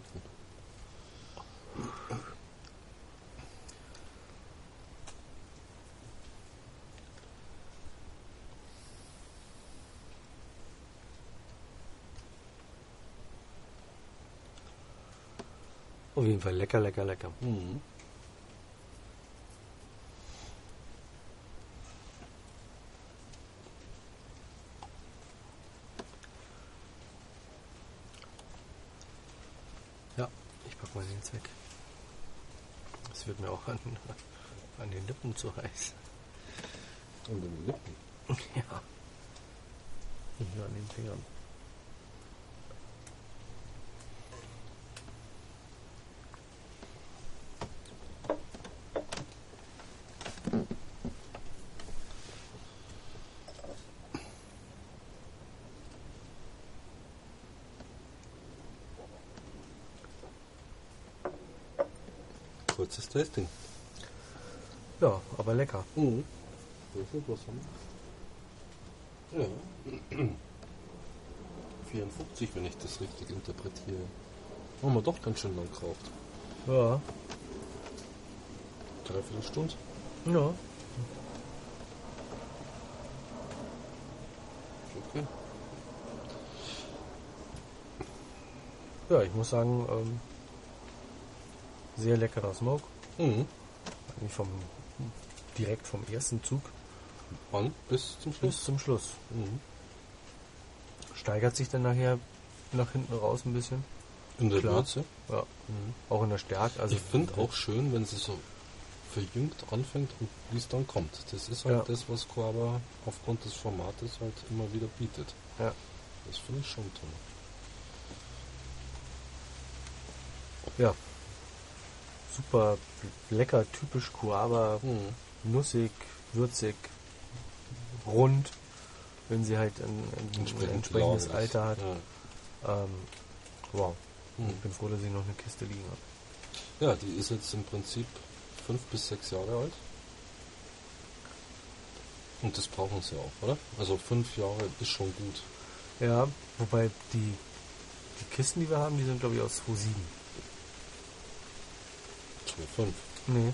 Auf jeden Fall lecker, lecker, lecker. Mhm. Ja, ich pack mal den jetzt weg. Es wird mir auch an, [laughs] an den Lippen zu heiß. Und den Lippen. [laughs] Ja. Nicht nur an den Fingern. Kurzes Tasting. Ja, aber lecker. Mhm. Ja. [clears throat] 54, wenn ich das richtig interpretiere. Haben wir doch ganz schön lang geraucht. Ja. Dreiviertel Stunde. Ja. Okay. Ja, ich muss sagen, ähm, sehr leckerer Smoke. Mhm. Vom, direkt vom ersten Zug An bis zum bis Schluss. zum Schluss. Mhm. Steigert sich dann nachher nach hinten raus ein bisschen. In der Klar. Würze. Ja. Mhm. Auch in der Stärke. Also ich finde auch schön, wenn sie so verjüngt anfängt und wie es dann kommt. Das ist halt Ja. das, was Coaba aufgrund des Formates halt immer wieder bietet. Ja. Das finde ich schon toll. Ja. Super lecker, typisch Kuaba, Mhm. nussig, würzig, rund, wenn sie halt ein, ein Entsprechend entsprechendes launig. Alter hat. Ja. Ähm, wow. Mhm. Ich bin froh, dass ich noch eine Kiste liegen habe. ja, die ist jetzt im Prinzip fünf bis sechs Jahre alt. Und das brauchen sie auch, oder? Also fünf Jahre ist schon gut. Ja, wobei die, die Kisten, die wir haben, die sind glaube ich aus 2.7. 2,5. Nee.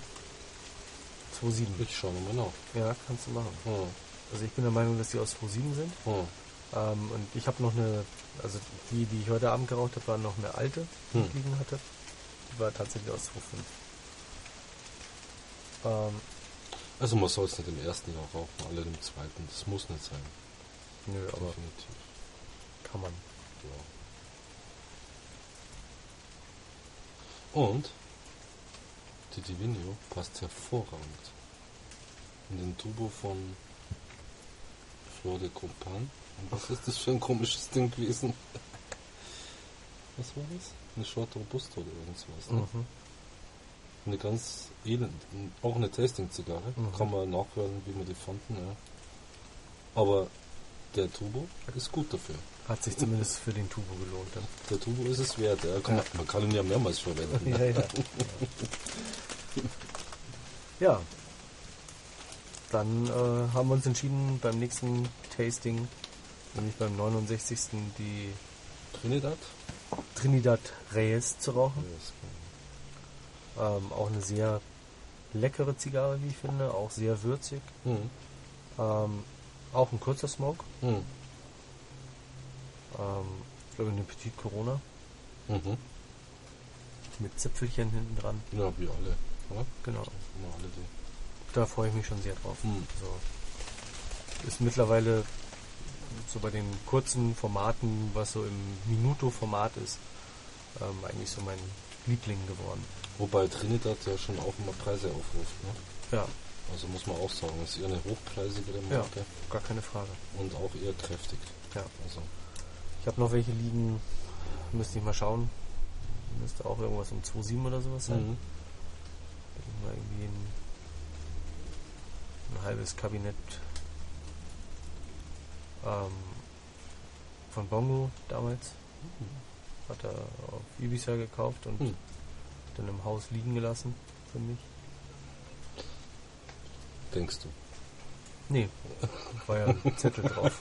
2.7. Ich schaue nochmal nach. Ja, kannst du machen. Hm. Also ich bin der Meinung, dass die aus 2.7 sind. Hm. Ähm, und ich habe noch eine, also die, die ich heute Abend geraucht habe, war noch eine alte, die ich Hm. liegen hatte. Die war tatsächlich aus 2.5. Ähm, Also man soll es nicht im ersten Jahr rauchen, alle im zweiten. Das muss nicht sein. nö, aber Definitiv. kann man. Ja. Und die Divino passt hervorragend in den Tubo von Flor de Copan. Und was ist das für ein komisches Ding gewesen? [laughs] Was war das? Eine Short Robusto oder irgendwas. Ne? Mhm. Eine ganz elend, auch eine Tasting-Zigarre. Mhm. Kann man nachhören, wie wir die fanden. Ja. Aber der Turbo ist gut dafür. Hat sich zumindest für den Tubo gelohnt. Dann. Der Turbo ist es wert. Ja. Kann man, man kann ihn ja mehrmals verwenden. ja, ja. [laughs] ja. Dann äh, haben wir uns entschieden, beim nächsten Tasting, nämlich beim 69. die Trinidad? Trinidad Reyes zu rauchen. Ja, ist Ähm, auch eine sehr leckere Zigarre, wie ich finde, auch sehr würzig. geil. Hm. Ähm, auch ein kurzer Smoke. Hm. Ähm, ich glaube eine Petit Corona Mhm. mit Zipfelchen hinten dran. Ja, wie alle. Ja? Genau. Alle. Da freue ich mich schon sehr drauf. Hm. So. Ist mittlerweile so bei den kurzen Formaten, was so im Minuto-Format ist, ähm, eigentlich so mein Liebling geworden. Wobei Trinidad ja schon auch immer Preise aufruft. Ne? Ja, Also muss man auch sagen, es ist eher eine hochpreisigere ja, Marke gar keine Frage. und auch eher kräftig. Ja. Also, Ich habe noch welche liegen, müsste ich mal schauen. Müsste auch irgendwas um 2,7 oder sowas sein. mhm. Mal irgendwie ein, ein halbes Kabinett ähm, von Bongo damals. Hat er auf Ibiza gekauft und Hm. dann im Haus liegen gelassen für mich. Denkst du? Nee, war ja ein Zettel drauf.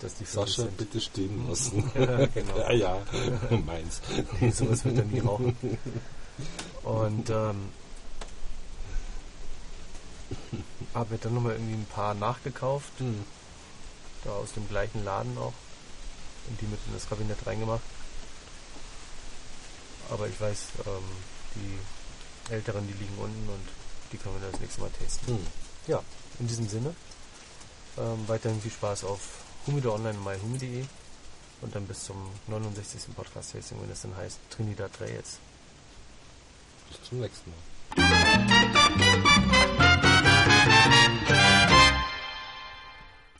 Dass die Sascha, sind. bitte stehen lassen. Ja, genau. ja, [laughs] ja, meins. Nee, sowas wird er nie rauchen. Und ähm, habe mir dann nochmal irgendwie ein paar nachgekauft, Hm. da aus dem gleichen Laden auch, und die mit in das Kabinett reingemacht. Aber ich weiß, ähm, die älteren, die liegen unten und die können wir das nächste Mal testen. Hm. Ja, in diesem Sinne, ähm, weiterhin viel Spaß auf Humido Online und myhumi.de und dann bis zum 69. Podcast-Tasting, wenn es dann heißt Trinidad Reyes. Bis zum nächsten Mal.